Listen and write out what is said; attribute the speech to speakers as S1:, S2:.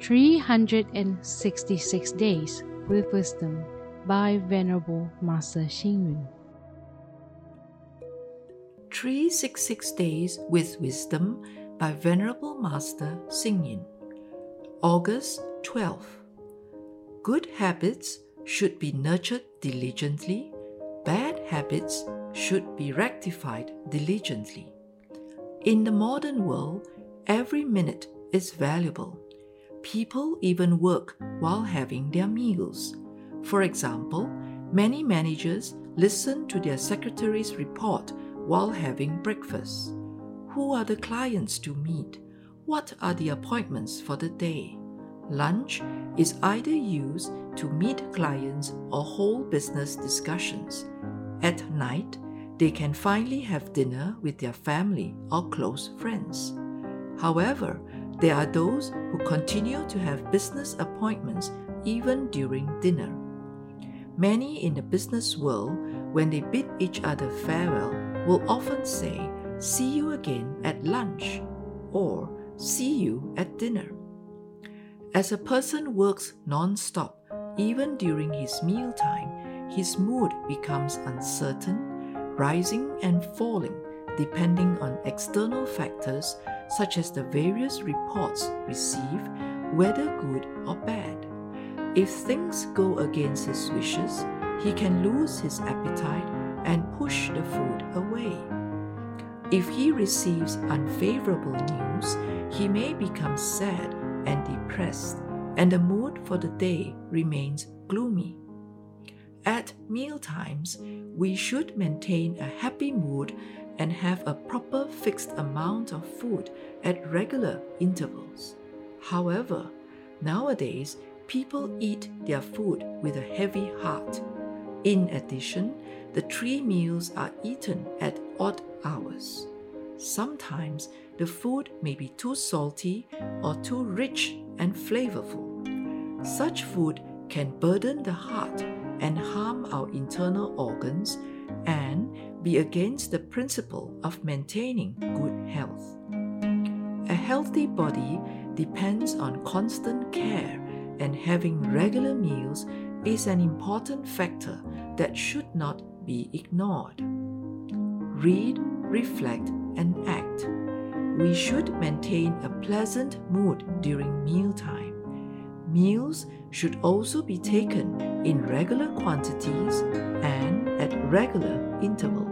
S1: 366 Days with Wisdom by Venerable Master Xing Yun.
S2: 366 Days with Wisdom by Venerable Master Xing Yun. August 12. Good habits should be nurtured diligently, bad habits should be rectified diligently. In the modern world, every minute is valuable. People even work while having their meals. For example, many managers listen to their secretary's report while having breakfast. Who are the clients to meet? What are the appointments for the day? Lunch is either used to meet clients or hold business discussions. At night, they can finally have dinner with their family or close friends. However, there are those who continue to have business appointments even during dinner. Many in the business world, when they bid each other farewell, will often say, See you again at lunch or See you at dinner. As a person works non stop, even during his mealtime, his mood becomes uncertain rising and falling depending on external factors such as the various reports received, whether good or bad. If things go against his wishes, he can lose his appetite and push the food away. If he receives unfavorable news, he may become sad and depressed, and the mood for the day remains gloomy. At mealtimes, we should maintain a happy mood and have a proper fixed amount of food at regular intervals. However, nowadays, people eat their food with a heavy heart. In addition, the three meals are eaten at odd hours. Sometimes the food may be too salty or too rich and flavorful. Such food can burden the heart and harm our internal organs be against the principle of maintaining good health. A healthy body depends on constant care, and having regular meals is an important factor that should not be ignored. Read, reflect, and act. We should maintain a pleasant mood during mealtime. Meals should also be taken in regular quantities and at regular intervals.